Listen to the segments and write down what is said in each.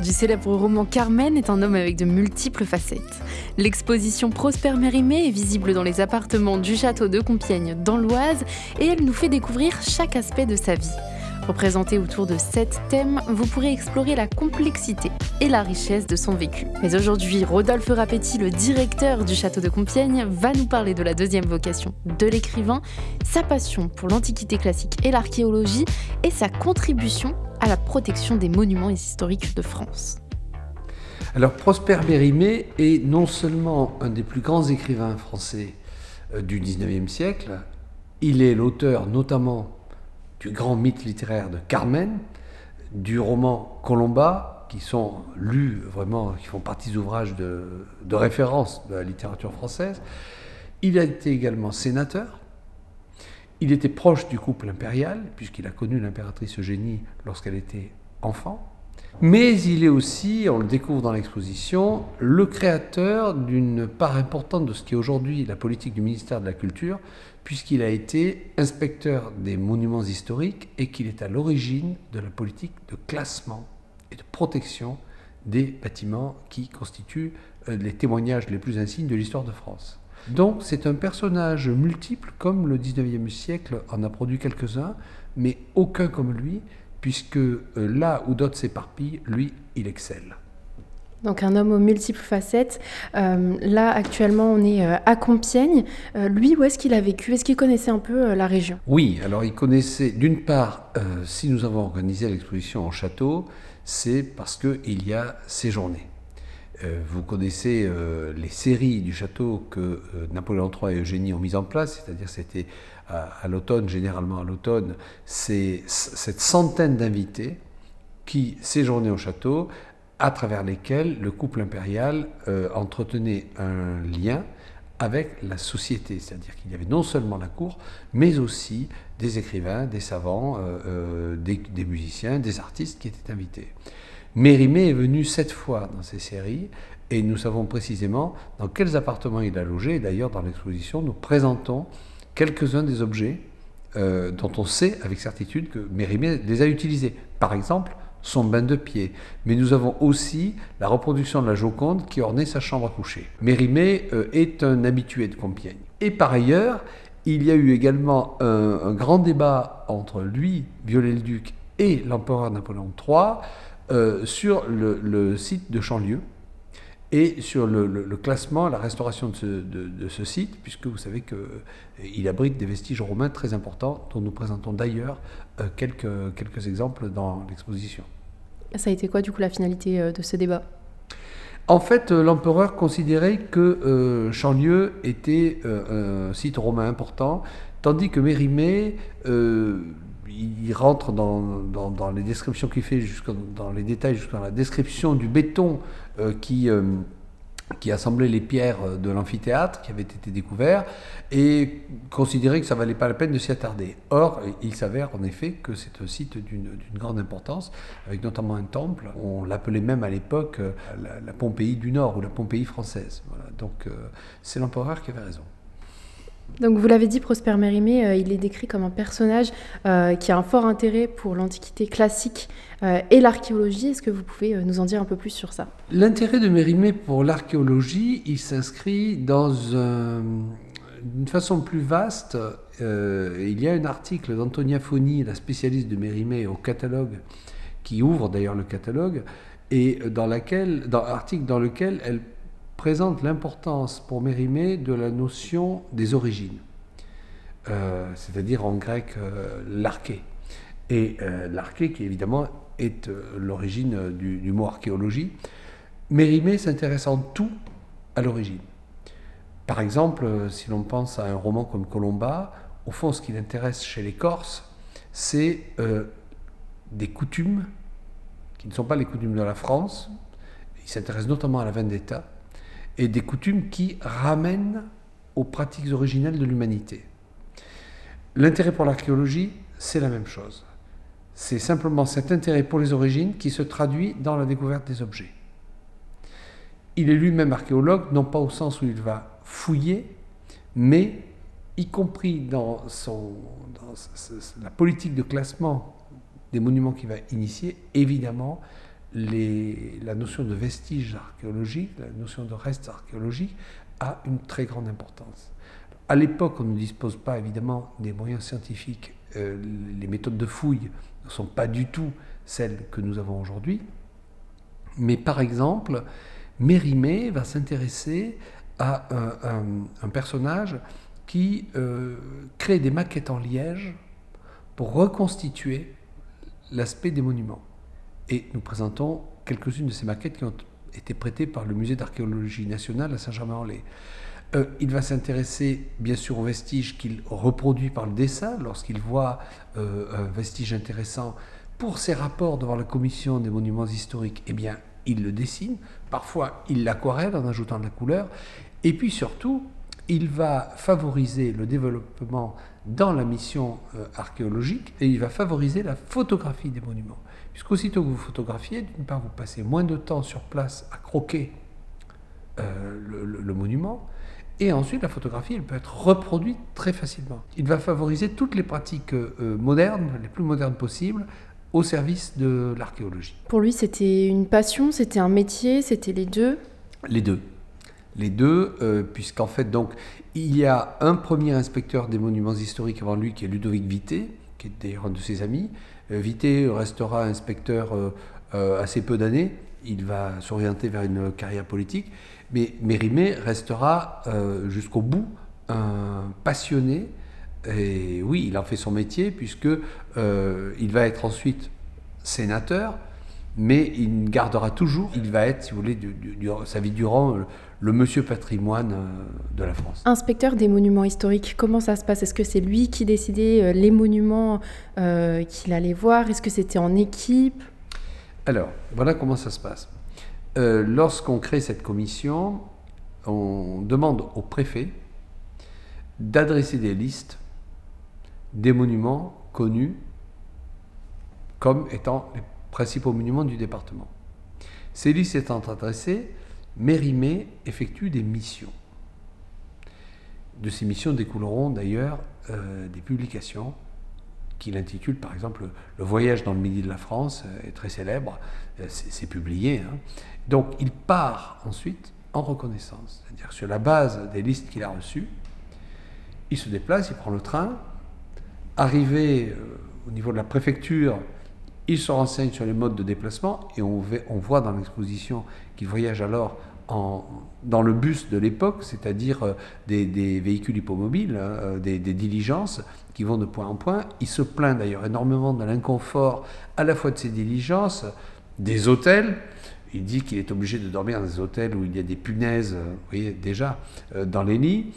Du célèbre roman Carmen est un homme avec de multiples facettes. L'exposition Prosper Mérimée est visible dans les appartements du château de Compiègne dans l'Oise et elle nous fait découvrir chaque aspect de sa vie. Représenté autour de sept thèmes, vous pourrez explorer la complexité et la richesse de son vécu. Mais aujourd'hui, Rodolphe Rapetti, le directeur du château de Compiègne, va nous parler de la deuxième vocation de l'écrivain, sa passion pour l'antiquité classique et l'archéologie et sa contribution à la protection des monuments historiques de France. Alors Prosper Mérimée est non seulement un des plus grands écrivains français euh, du 19e siècle, il est l'auteur notamment du grand mythe littéraire de Carmen, du roman Colomba, qui sont lus vraiment, qui font partie des ouvrages de, référence de la littérature française. Il a été également sénateur. Il était proche du couple impérial, puisqu'il a connu l'impératrice Eugénie lorsqu'elle était enfant. Mais il est aussi, on le découvre dans l'exposition, le créateur d'une part importante de ce qui est aujourd'hui la politique du ministère de la Culture, puisqu'il a été inspecteur des monuments historiques et qu'il est à l'origine de la politique de classement et de protection des bâtiments qui constituent euh, les témoignages les plus insignes de l'histoire de France. Donc c'est un personnage multiple, comme le 19e siècle en a produit quelques-uns, mais aucun comme lui, puisque euh, là où d'autres s'éparpillent, lui, il excelle. Donc un homme aux multiples facettes. Euh, là, actuellement, on est euh, à Compiègne. Euh, lui, où est-ce qu'il a vécu? Est-ce qu'il connaissait un peu la région? Oui, alors il connaissait, d'une part, si nous avons organisé l'exposition en château, c'est parce qu'il y a séjourné. Vous connaissez les séries du château que Napoléon III et Eugénie ont mises en place, c'est-à-dire c'était à, l'automne, généralement à l'automne, cette centaine d'invités qui séjournaient au château à travers lesquels le couple impérial euh, entretenait un lien avec la société. C'est-à-dire qu'il y avait non seulement la cour, mais aussi des écrivains, des savants, euh, euh, des, musiciens, des artistes qui étaient invités. Mérimée est venu sept fois dans ces séries et nous savons précisément dans quels appartements il a logé. D'ailleurs, dans l'exposition, nous présentons quelques-uns des objets dont on sait avec certitude que Mérimée les a utilisés. Par exemple, son bain de pied. Mais nous avons aussi la reproduction de la Joconde qui ornait sa chambre à coucher. Mérimée euh, est un habitué de Compiègne. Et par ailleurs, il y a eu également un, grand débat entre lui, Viollet-le-Duc, et l'empereur Napoléon III euh, sur le, site de Chanlieu et sur le, classement, la restauration de ce, site, puisque vous savez qu'il abrite des vestiges romains très importants, dont nous présentons d'ailleurs euh, quelques, quelques exemples dans l'exposition. Ça a été quoi du coup la finalité euh, de ce débat? En fait, euh, l'empereur considérait que euh, Chanlieu était un site romain important, tandis que Mérimée, il rentre dans, les descriptions qu'il fait, dans les détails, jusqu'à la description du béton qui qui assemblait les pierres de l'amphithéâtre qui avait été découvert et considérait que ça valait pas la peine de s'y attarder. Or, il s'avère en effet que c'est un site d'une grande importance, avec notamment un temple. On l'appelait même à l'époque euh, la, Pompéi du Nord ou la Pompéi française. Donc, euh, c'est l'empereur qui avait raison. Donc vous l'avez dit, Prosper Mérimée, euh, il est décrit comme un personnage euh, qui a un fort intérêt pour l'Antiquité classique euh, et l'archéologie. Est-ce que vous pouvez nous en dire un peu plus sur ça? L'intérêt de Mérimée pour l'archéologie, il s'inscrit dans une façon plus vaste. il y a un article d'Antonia Foni, la spécialiste de Mérimée, au catalogue, qui ouvre d'ailleurs le catalogue, et dans, laquelle, dans l'article dans lequel elle présente l'importance pour Mérimée de la notion des origines, euh, c'est-à-dire en grec euh, l'arché. Et euh, l'arché, qui évidemment est l'origine du, mot archéologie, Mérimée s'intéresse en tout à l'origine. Par exemple, si l'on pense à un roman comme Colomba, au fond, ce qui l'intéresse chez les Corses, c'est des coutumes qui ne sont pas les coutumes de la France. Il s'intéresse notamment à la vendetta et des coutumes qui ramènent aux pratiques originelles de l'humanité. L'intérêt pour l'archéologie, c'est la même chose. C'est simplement cet intérêt pour les origines qui se traduit dans la découverte des objets. Il est lui-même archéologue, non pas au sens où il va fouiller, mais y compris dans, dans la politique de classement des monuments qu'il va initier, évidemment, la notion de vestiges archéologiques, la notion de restes archéologiques a une très grande importance. À l'époque, on ne dispose pas évidemment des moyens scientifiques. Euh, les méthodes de fouille ne sont pas du tout celles que nous avons aujourd'hui. Mais par exemple, Mérimée va s'intéresser à un, personnage qui euh, crée des maquettes en liège pour reconstituer l'aspect des monuments. Et nous présentons quelques-unes de ces maquettes qui ont été prêtées par le musée d'archéologie nationale à Saint-Germain-en-Laye. Euh, il va s'intéresser bien sûr aux vestiges qu'il reproduit par le dessin lorsqu'il voit euh, un vestige intéressant pour ses rapports devant la commission des monuments historiques. Eh bien, il le dessine. Parfois, il l'aquarelle en ajoutant de la couleur. Et puis surtout, il va favoriser le développement dans la mission euh, archéologique et il va favoriser la photographie des monuments. Puisqu'aussitôt que vous photographiez, d'une part, vous passez moins de temps sur place à croquer le, monument, et ensuite, la photographie, elle peut être reproduite très facilement. Il va favoriser toutes les pratiques euh, modernes, les plus modernes possibles, au service de l'archéologie. Pour lui, c'était une passion, c'était un métier, c'était les deux? Les deux. Les deux, euh, puisqu'en fait, donc, il y a un premier inspecteur des monuments historiques avant lui, qui est Ludovic Vité, qui est d'ailleurs un de ses amis. Euh, Vité restera inspecteur assez peu d'années. Il va s'orienter vers une carrière politique. Mais Mérimée restera euh, jusqu'au bout un passionné. Et oui, il en fait son métier puisque euh, il va être ensuite sénateur, mais il gardera toujours, il va être, si vous voulez, sa vie durant, le, monsieur patrimoine euh, de la France. Inspecteur des monuments historiques, comment ça se passe? Est-ce que c'est lui qui décidait les monuments qu'il allait voir? Est-ce que c'était en équipe? Alors, voilà comment ça se passe. Euh, lorsqu'on crée cette commission, on demande au préfet d'adresser des listes des monuments connus comme étant les principaux monuments du département. Ces listes étant adressées, Mérimée effectue des missions. De ces missions découleront d'ailleurs euh, des publications qu'il intitule par exemple Le voyage dans le midi de la France, est très célèbre, euh, c'est publié. Hein. Donc il part ensuite en reconnaissance, c'est-à-dire sur la base des listes qu'il a reçues, il se déplace, il prend le train, arrivé euh, au niveau de la préfecture, il se renseigne sur les modes de déplacement et on, voit dans l'exposition qu'il voyage alors dans le bus de l'époque, c'est-à-dire euh, des, véhicules hippomobiles, hein, euh, des, diligences qui vont de point en point. Il se plaint d'ailleurs énormément de l'inconfort à la fois de ces diligences, des hôtels, il dit qu'il est obligé de dormir dans des hôtels où il y a des punaises, euh, vous voyez, déjà, dans les lits.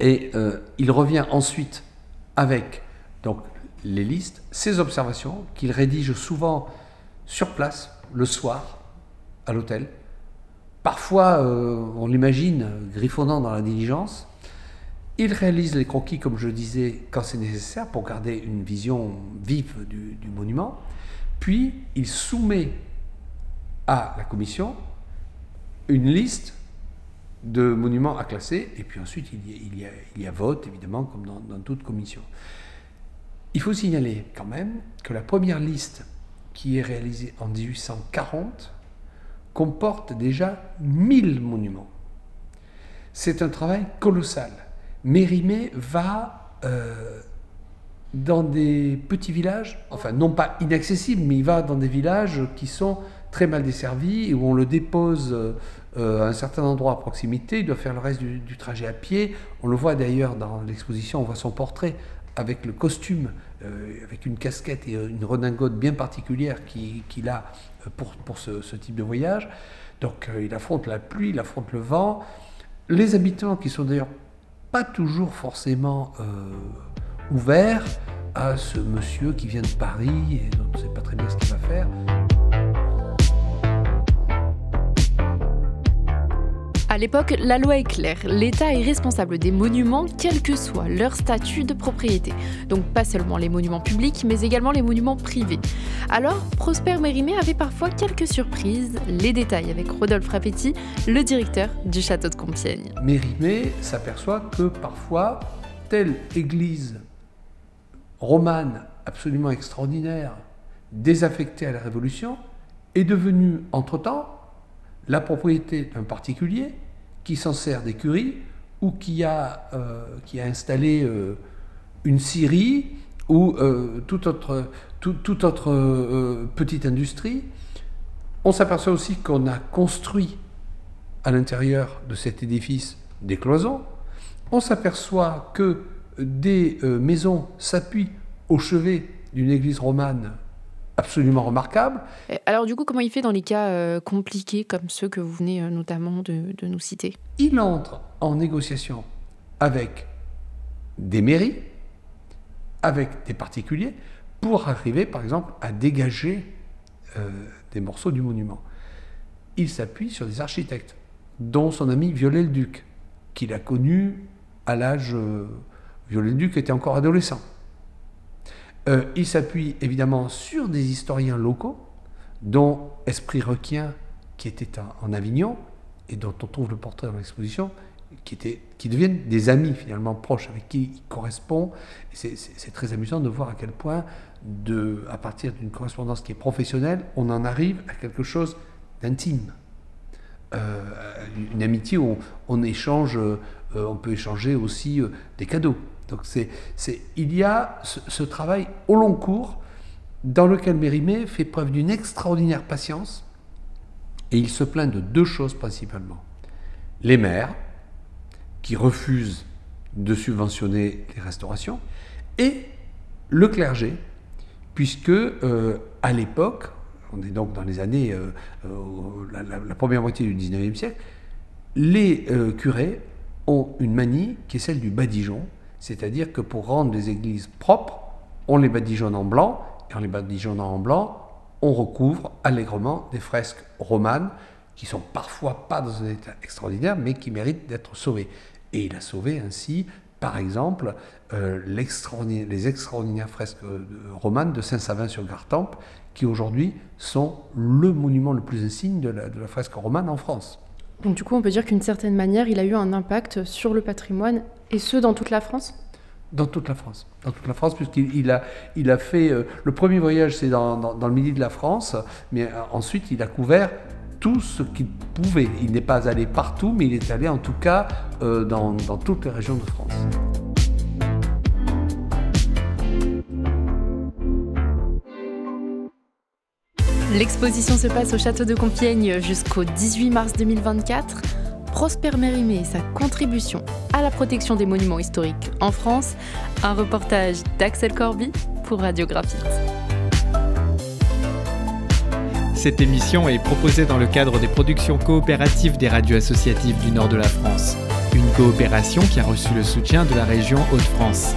Et il revient ensuite avec donc, les listes, ses observations, qu'il rédige souvent sur place, le soir, à l'hôtel. Parfois, on l'imagine griffonnant dans la diligence. Il réalise les croquis, comme je disais, quand c'est nécessaire, pour garder une vision vive du, monument. Puis, il soumet à la commission une liste de monuments à classer, et puis ensuite il y a, il y a, vote, évidemment, comme dans, dans, toute commission. Il faut signaler quand même que la première liste qui est réalisée en 1840 comporte déjà 1000 monuments. C'est un travail colossal. Mérimée va euh, dans des petits villages, enfin non pas inaccessibles, mais il va dans des villages qui sont très mal desservi et où on le dépose euh, à un certain endroit à proximité, il doit faire le reste du, trajet à pied. On le voit d'ailleurs dans l'exposition, on voit son portrait avec le costume, euh, avec une casquette et une redingote bien particulière qu'il a euh, pour, pour ce, type de voyage. Donc il affronte la pluie, il affronte le vent. Les habitants qui sont d'ailleurs pas toujours forcément ouverts à ce monsieur qui vient de Paris et dont on ne sait pas très bien ce qu'il va faire. À l'époque, la loi est claire. L'État est responsable des monuments, quel que soit leur statut de propriété. Donc pas seulement les monuments publics, mais également les monuments privés. Alors, Prosper Mérimée avait parfois quelques surprises. Les détails avec Rodolphe Rapetti, le directeur du château de Compiègne. Mérimée s'aperçoit que parfois, telle église romane absolument extraordinaire, désaffecté à la Révolution, est devenu, entre-temps, la propriété d'un particulier qui s'en sert d'écurie ou qui a, euh, installé euh, une scierie ou euh, toute autre petite industrie. On s'aperçoit aussi qu'on a construit à l'intérieur de cet édifice des cloisons. On s'aperçoit que des maisons s'appuient au chevet d'une église romane absolument remarquable. Alors du coup, comment il fait dans les cas euh, compliqués comme ceux que vous venez euh, notamment de, de, nous citer? Il entre en négociation avec des mairies, avec des particuliers, pour arriver par exemple à dégager euh, des morceaux du monument. Il s'appuie sur des architectes, dont son ami Viollet-le-Duc, qu'il a connu à l'âge... Viollet-le-Duc était encore adolescent. Euh, il s'appuie évidemment sur des historiens locaux, dont Esprit Requien, qui était en Avignon, et dont on trouve le portrait dans l'exposition, qui, deviennent des amis finalement proches, avec qui il correspond. C'est très amusant de voir à quel point, de, à partir d'une correspondance qui est professionnelle, on en arrive à quelque chose d'intime. Euh, une amitié où on, échange, euh, on peut échanger aussi des cadeaux. Donc c'est, il y a ce, travail au long cours dans lequel Mérimée fait preuve d'une extraordinaire patience et il se plaint de deux choses principalement. Les maires qui refusent de subventionner les restaurations et le clergé puisque euh, à l'époque, on est donc dans les années, euh, euh, la, première moitié du 19e siècle, les curés ont une manie qui est celle du badigeon, c'est-à-dire que pour rendre les églises propres, on les badigeonne en blanc, et en les badigeonnant en blanc, on recouvre allègrement des fresques romanes qui sont parfois pas dans un état extraordinaire, mais qui méritent d'être sauvées. Et il a sauvé ainsi, par exemple, euh, les extraordinaires fresques euh, romanes de Saint-Savin-sur-Gartempe, qui aujourd'hui sont le monument le plus insigne de la, de la fresque romane en France. Donc du coup, on peut dire qu'une certaine manière, il a eu un impact sur le patrimoine et ce, dans toute la France? Dans toute la France. Dans toute la France, puisqu'il a, fait. Euh, le premier voyage, c'est dans, le midi de la France, mais euh, ensuite, il a couvert tout ce qu'il pouvait. Il n'est pas allé partout, mais il est allé en tout cas euh, dans toutes les régions de France. L'exposition se passe au château de Compiègne jusqu'au 18 mars 2024. Prosper Mérimée et sa contribution à la protection des monuments historiques en France, un reportage d'Axel Corby pour Radiographite. Cette émission est proposée dans le cadre des productions coopératives des radios associatives du nord de la France, une coopération qui a reçu le soutien de la région Hauts-de-France.